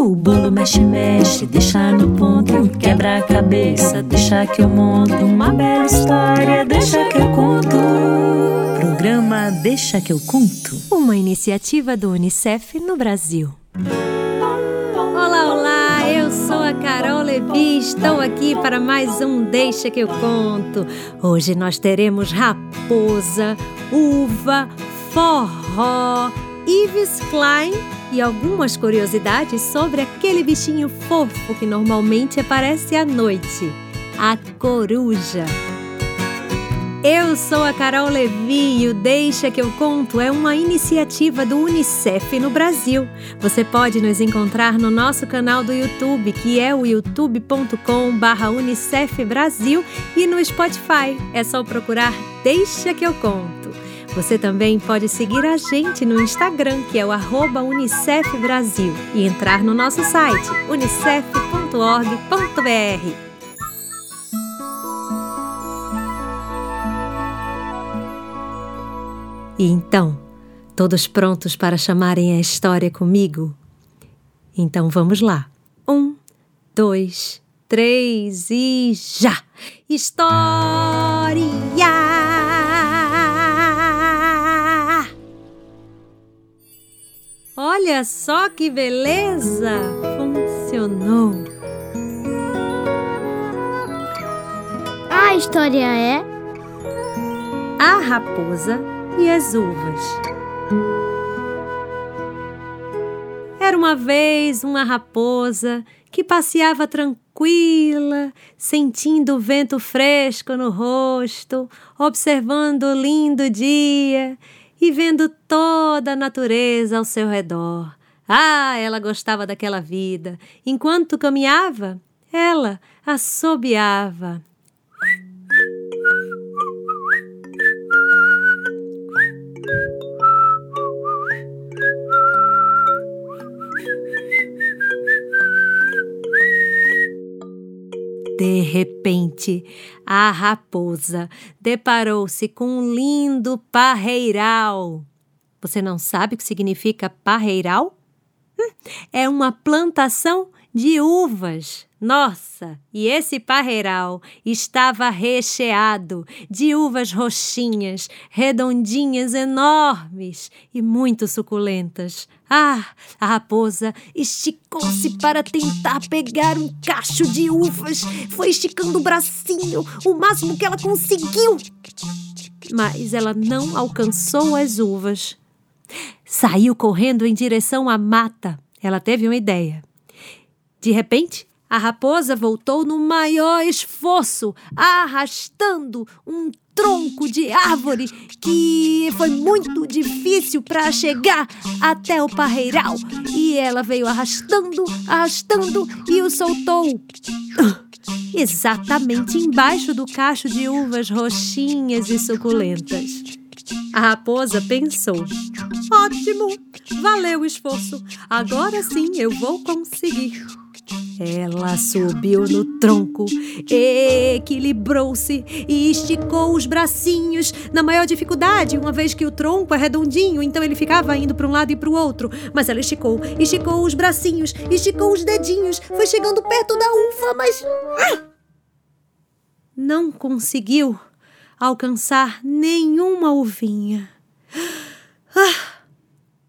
O bolo mexe, mexe, deixa no ponto. Quebra a cabeça, deixa que eu monto. Uma bela história, deixa que eu conto. Programa Deixa que eu conto. Uma iniciativa do Unicef no Brasil. Olá, olá! Eu sou a Carol Levi. Estou aqui para mais um Deixa que eu conto. Hoje nós teremos raposa, uva, forró, Yves Klein e algumas curiosidades sobre aquele bichinho fofo que normalmente aparece à noite, a coruja. Eu sou a Carol Levi e o Deixa que eu conto é uma iniciativa do UNICEF no Brasil. Você pode nos encontrar no nosso canal do YouTube, que é o youtube.com/unicef Brasil e no Spotify. É só procurar Deixa que eu conto. Você também pode seguir a gente no Instagram, que é o Unicef Brasil, e entrar no nosso site unicef.org.br. E então, todos prontos para chamarem a história comigo? Então vamos lá. Um, dois, três e já! História! Olha só que beleza! Funcionou! A história é A raposa e as uvas. Era uma vez uma raposa que passeava tranquila, sentindo o vento fresco no rosto, observando o lindo dia e vendo toda a natureza ao seu redor. Ah, ela gostava daquela vida. Enquanto caminhava, ela assobiava. De repente, a raposa deparou-se com um lindo parreiral. Você não sabe o que significa parreiral? Hum, é uma plantação de uvas. Nossa, e esse parreiral estava recheado de uvas roxinhas, redondinhas, enormes e muito suculentas. Ah, a raposa esticou-se para tentar pegar um cacho de uvas. Foi esticando o bracinho o máximo que ela conseguiu. Mas ela não alcançou as uvas. Saiu correndo em direção à mata. Ela teve uma ideia. De repente, a raposa voltou no maior esforço, arrastando um tronco de árvore que foi muito difícil para chegar até o parreiral. E ela veio arrastando, arrastando e o soltou. Exatamente embaixo do cacho de uvas roxinhas e suculentas. A raposa pensou: Ótimo, valeu o esforço. Agora sim eu vou conseguir. Ela subiu no tronco, equilibrou-se e esticou os bracinhos na maior dificuldade, uma vez que o tronco é redondinho, então ele ficava indo para um lado e para o outro. Mas ela esticou, esticou os bracinhos, esticou os dedinhos, foi chegando perto da uva, mas. Não conseguiu alcançar nenhuma uvinha. Ah!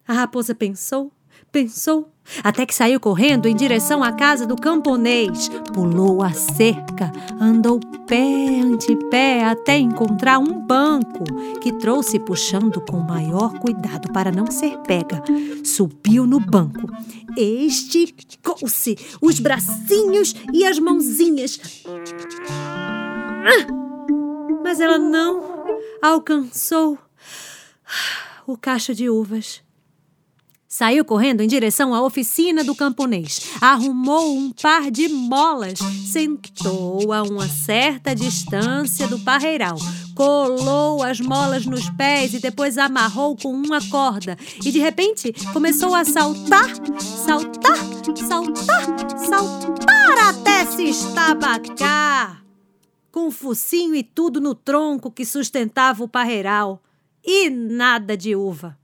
A raposa pensou, pensou até que saiu correndo em direção à casa do camponês. Pulou a cerca, andou pé ante pé até encontrar um banco que trouxe puxando com maior cuidado para não ser pega. Subiu no banco, esticou-se os bracinhos e as mãozinhas. Mas ela não alcançou o cacho de uvas. Saiu correndo em direção à oficina do camponês. Arrumou um par de molas. Sentou a uma certa distância do parreiral. Colou as molas nos pés e depois amarrou com uma corda. E de repente começou a saltar, saltar, saltar, saltar até se estabacar. Com o focinho e tudo no tronco que sustentava o parreiral. E nada de uva.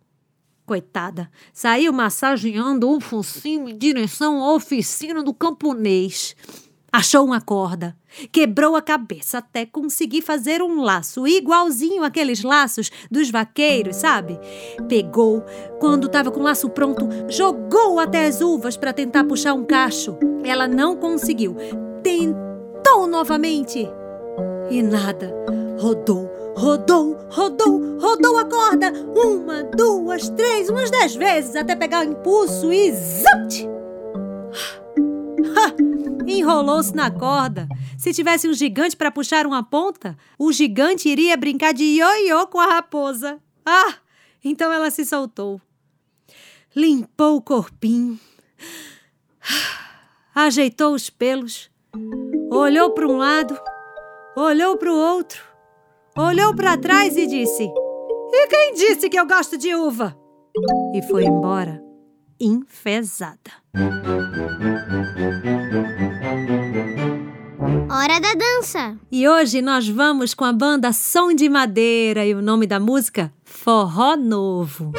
Coitada, saiu massageando um focinho em direção à oficina do camponês. Achou uma corda, quebrou a cabeça até conseguir fazer um laço igualzinho aqueles laços dos vaqueiros, sabe? Pegou, quando estava com o laço pronto, jogou até as uvas para tentar puxar um cacho. Ela não conseguiu. Tentou novamente e nada. Rodou, rodou, rodou, rodou a corda. Uma, duas, três, umas dez vezes até pegar o impulso e zapt! Enrolou-se na corda. Se tivesse um gigante para puxar uma ponta, o gigante iria brincar de ioiô com a raposa. Ah! Então ela se soltou. Limpou o corpinho. Ajeitou os pelos. Olhou para um lado, olhou para o outro, olhou para trás e disse: E quem disse que eu gosto de uva? E foi embora, enfesada. Hora da dança. E hoje nós vamos com a banda Som de Madeira e o nome da música Forró Novo.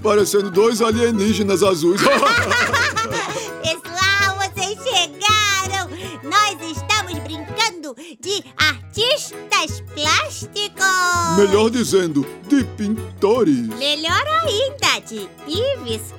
Parecendo dois alienígenas azuis. Pessoal, vocês chegaram! Nós estamos brincando de artistas plásticos! Melhor dizendo, de pintores. Melhor ainda, de Yves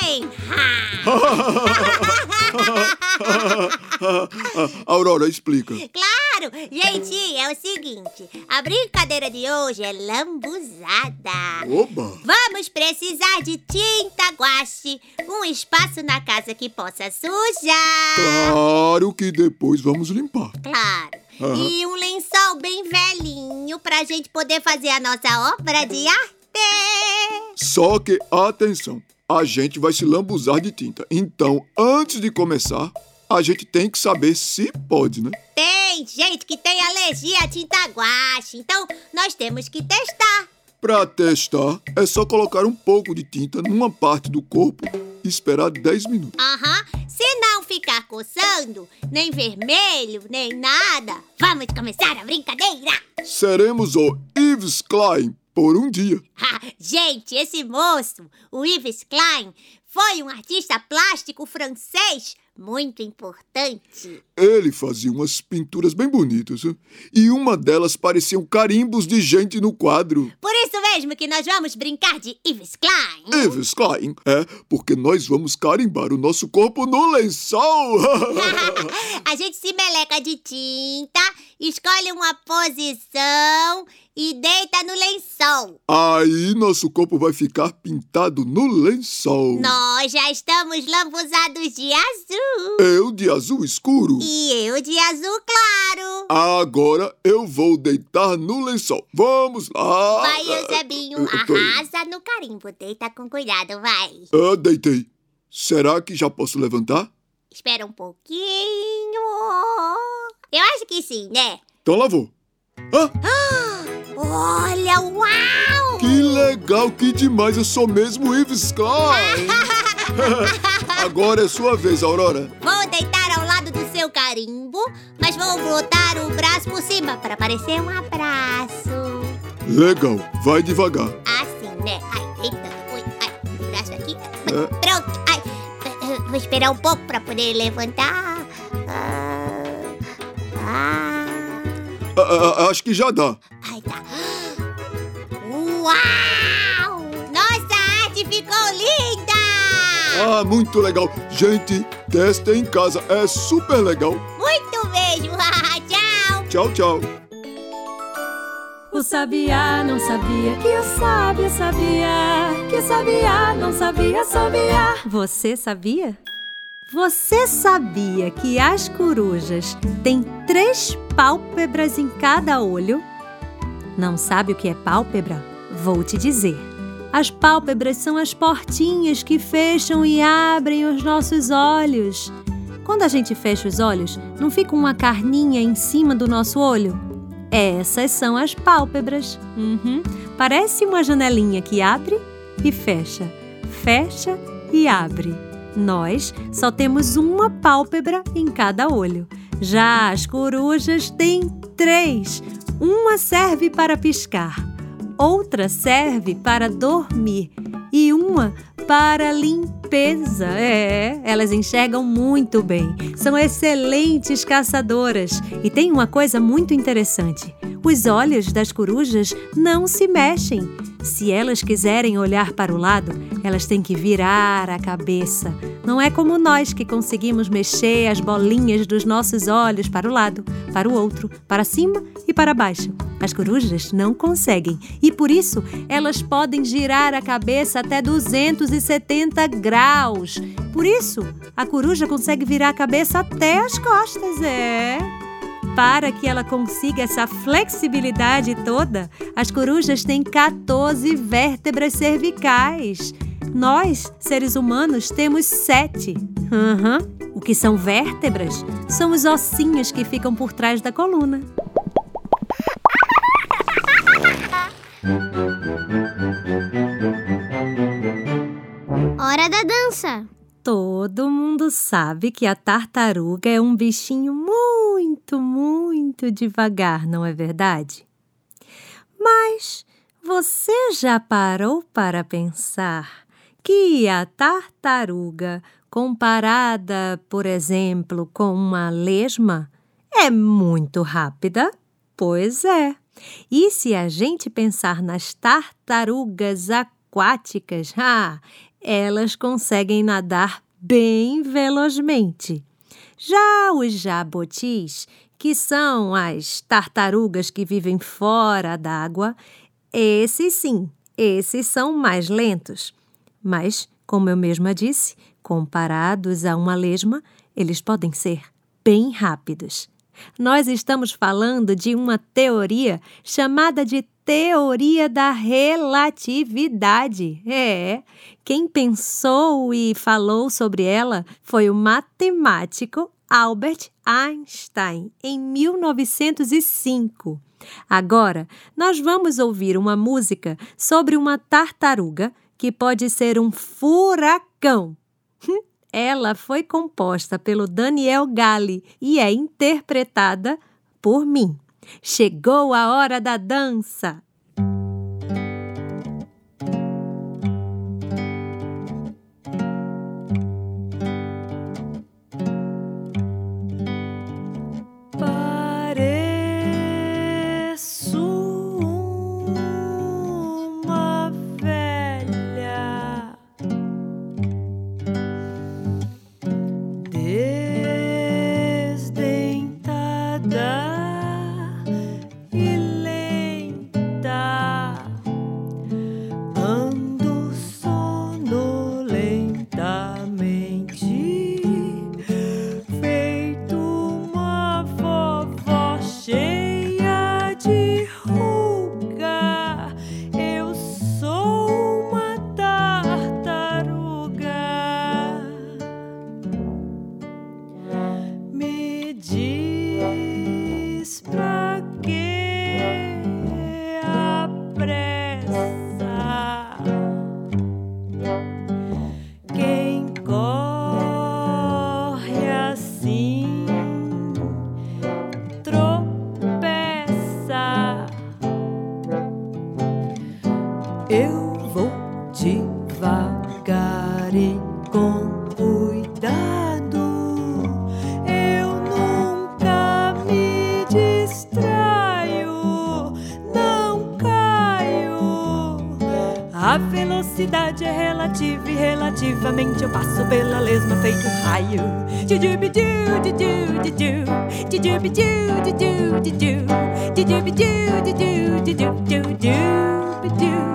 Aurora, explica. Claro! Gente, é o seguinte: a brincadeira de hoje é lambuzada. Oba! Vamos precisar de tinta guache, um espaço na casa que possa sujar. Claro que depois vamos limpar. Claro. Aham. E um lençol bem velhinho pra gente poder fazer a nossa obra de arte. Só que, atenção, a gente vai se lambuzar de tinta. Então, antes de começar, a gente tem que saber se pode, né? Tem gente que tem alergia à tinta guache, então nós temos que testar. Pra testar, é só colocar um pouco de tinta numa parte do corpo e esperar 10 minutos. Aham. Se não ficar coçando, nem vermelho, nem nada, vamos começar a brincadeira. Seremos o Yves Klein por um dia. Gente, esse moço, o Yves Klein, foi um artista plástico francês muito importante. Ele fazia umas pinturas bem bonitas. E uma delas pareciam carimbos de gente no quadro. Por isso mesmo que nós vamos brincar de Yves Klein. Yves Klein, é, porque nós vamos carimbar o nosso corpo no lençol. a gente se meleca de tinta, escolhe uma posição e deita no lençol. Aí nosso corpo vai ficar pintado no lençol. Nós já estamos lambuzados de azul. Eu de azul escuro. E eu de azul claro. Agora eu vou deitar no lençol. Vamos lá. Vai, Eusebinho, arrasa no carimbo. Deita com cuidado, vai. Ah, deitei. Será que já posso levantar? Espera um pouquinho. Eu acho que sim, né? Então lá vou. Ah, Olha, uau! que legal, que demais. Eu sou mesmo Yves Klein. Agora é sua vez, Aurora. Vou deitar ao lado do seu carimbo, mas vou botar o braço por cima para parecer um abraço. Legal, vai devagar. Assim, né? Ai. Ui, ai, o braço aqui. É. Pronto. Ai, vou esperar um pouco para poder levantar. Acho que já dá. ai, tá. Uau! Nossa arte ficou linda! Ah, muito legal. Gente, testa em casa. É super legal. Muito mesmo! Tchau! Tchau, tchau. O sabiá não sabia que o sábio sabia. Que o sabiá não sabia, sabia. Você sabia? Você sabia que as corujas têm três pálpebras em cada olho? Não sabe o que é pálpebra? Vou te dizer. As pálpebras são as portinhas que fecham e abrem os nossos olhos. Quando a gente fecha os olhos, não fica uma carninha em cima do nosso olho? Essas são as pálpebras. Uhum. Parece uma janelinha que abre e fecha, fecha e abre. Nós só temos uma pálpebra em cada olho. Já as corujas têm três. Uma serve para piscar, outra serve para dormir e uma para limpeza. É, elas enxergam muito bem. São excelentes caçadoras. E tem uma coisa muito interessante: os olhos das corujas não se mexem. Se elas quiserem olhar para o lado, elas têm que virar a cabeça. Não é como nós que conseguimos mexer as bolinhas dos nossos olhos para o lado, para o outro, para cima e para baixo. As corujas não conseguem e por isso elas podem girar a cabeça até 270 graus. Por isso, a coruja consegue virar a cabeça até as costas, é. Para que ela consiga essa flexibilidade toda, as corujas têm 14 vértebras cervicais. Nós, seres humanos, temos sete. Aham. O que são vértebras? São os ossinhos que ficam por trás da coluna. Sabe que a tartaruga é um bichinho muito, muito devagar, não é verdade? Mas você já parou para pensar que a tartaruga, comparada, por exemplo, com uma lesma, é muito rápida? Pois é. E se a gente pensar nas tartarugas aquáticas, ah, elas conseguem nadar bem velozmente. Já os jabotis, que são as tartarugas que vivem fora d'água, esses sim, esses são mais lentos. Mas, como eu mesma disse, comparados a uma lesma, eles podem ser bem rápidos. Nós estamos falando de uma teoria chamada de teoria da relatividade. É, quem pensou e falou sobre ela foi o matemático Albert Einstein, em 1905. Agora, nós vamos ouvir uma música sobre uma tartaruga que pode ser um furacão. Ela foi composta pelo Daniel Galli e é interpretada por mim. Chegou a hora da dança! Velocidade é relativa e relativamente eu passo pela lesma feito raio. Jujubidu, juju, juju, jujubidu, juju, juju, juju, juju,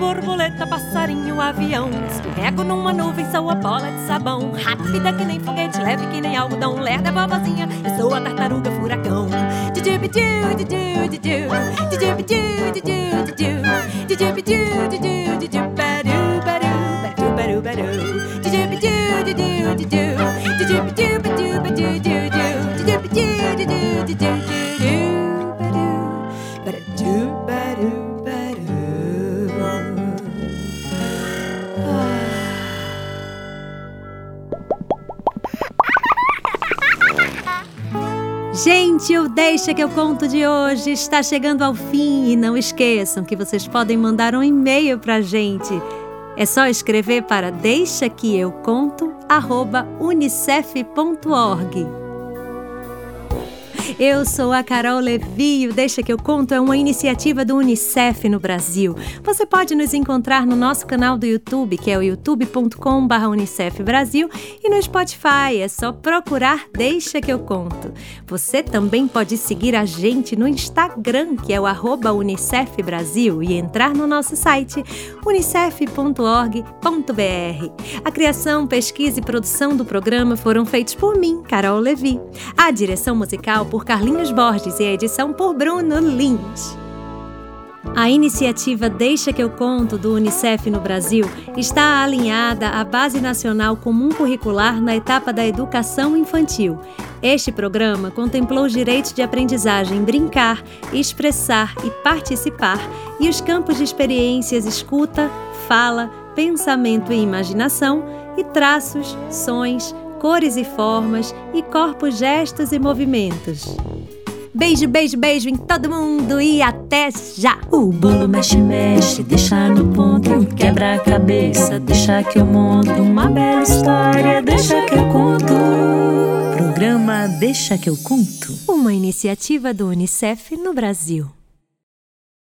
borboleta, passarinho, avião. Escorrego numa nuvem, sou a bola de sabão. Rápida que nem foguete, leve que nem algodão. Lerda, vovozinha, eu sou a tartaruga furacão. Didibidiu, didiu, Gente, o Deixa que eu conto de hoje está chegando ao fim e não esqueçam que vocês podem mandar um e-mail pra gente. É só escrever para deixa que eu conto unicef.org. Eu sou a Carol Levi o Deixa que eu conto é uma iniciativa do Unicef no Brasil. Você pode nos encontrar no nosso canal do YouTube, que é o youtube.com/unicef Brasil, e no Spotify, é só procurar Deixa que eu conto. Você também pode seguir a gente no Instagram, que é o arroba Unicef Brasil, e entrar no nosso site unicef.org.br. A criação, pesquisa e produção do programa foram feitos por mim, Carol Levi. A direção musical por Carlinhos Borges e a edição por Bruno Lins. A iniciativa Deixa que eu conto do Unicef no Brasil está alinhada à Base Nacional Comum Curricular na etapa da educação infantil. Este programa contemplou os direitos de aprendizagem brincar, expressar e participar e os campos de experiências escuta, fala, pensamento e imaginação e traços, sons, cores e formas e corpos, gestos e movimentos. Beijo, beijo, beijo em todo mundo e até já! O bolo mexe, mexe, deixa no ponto, quebra a cabeça, deixa que eu monto uma bela história, deixa que eu conto. Programa Deixa que eu conto. Uma iniciativa do Unicef no Brasil.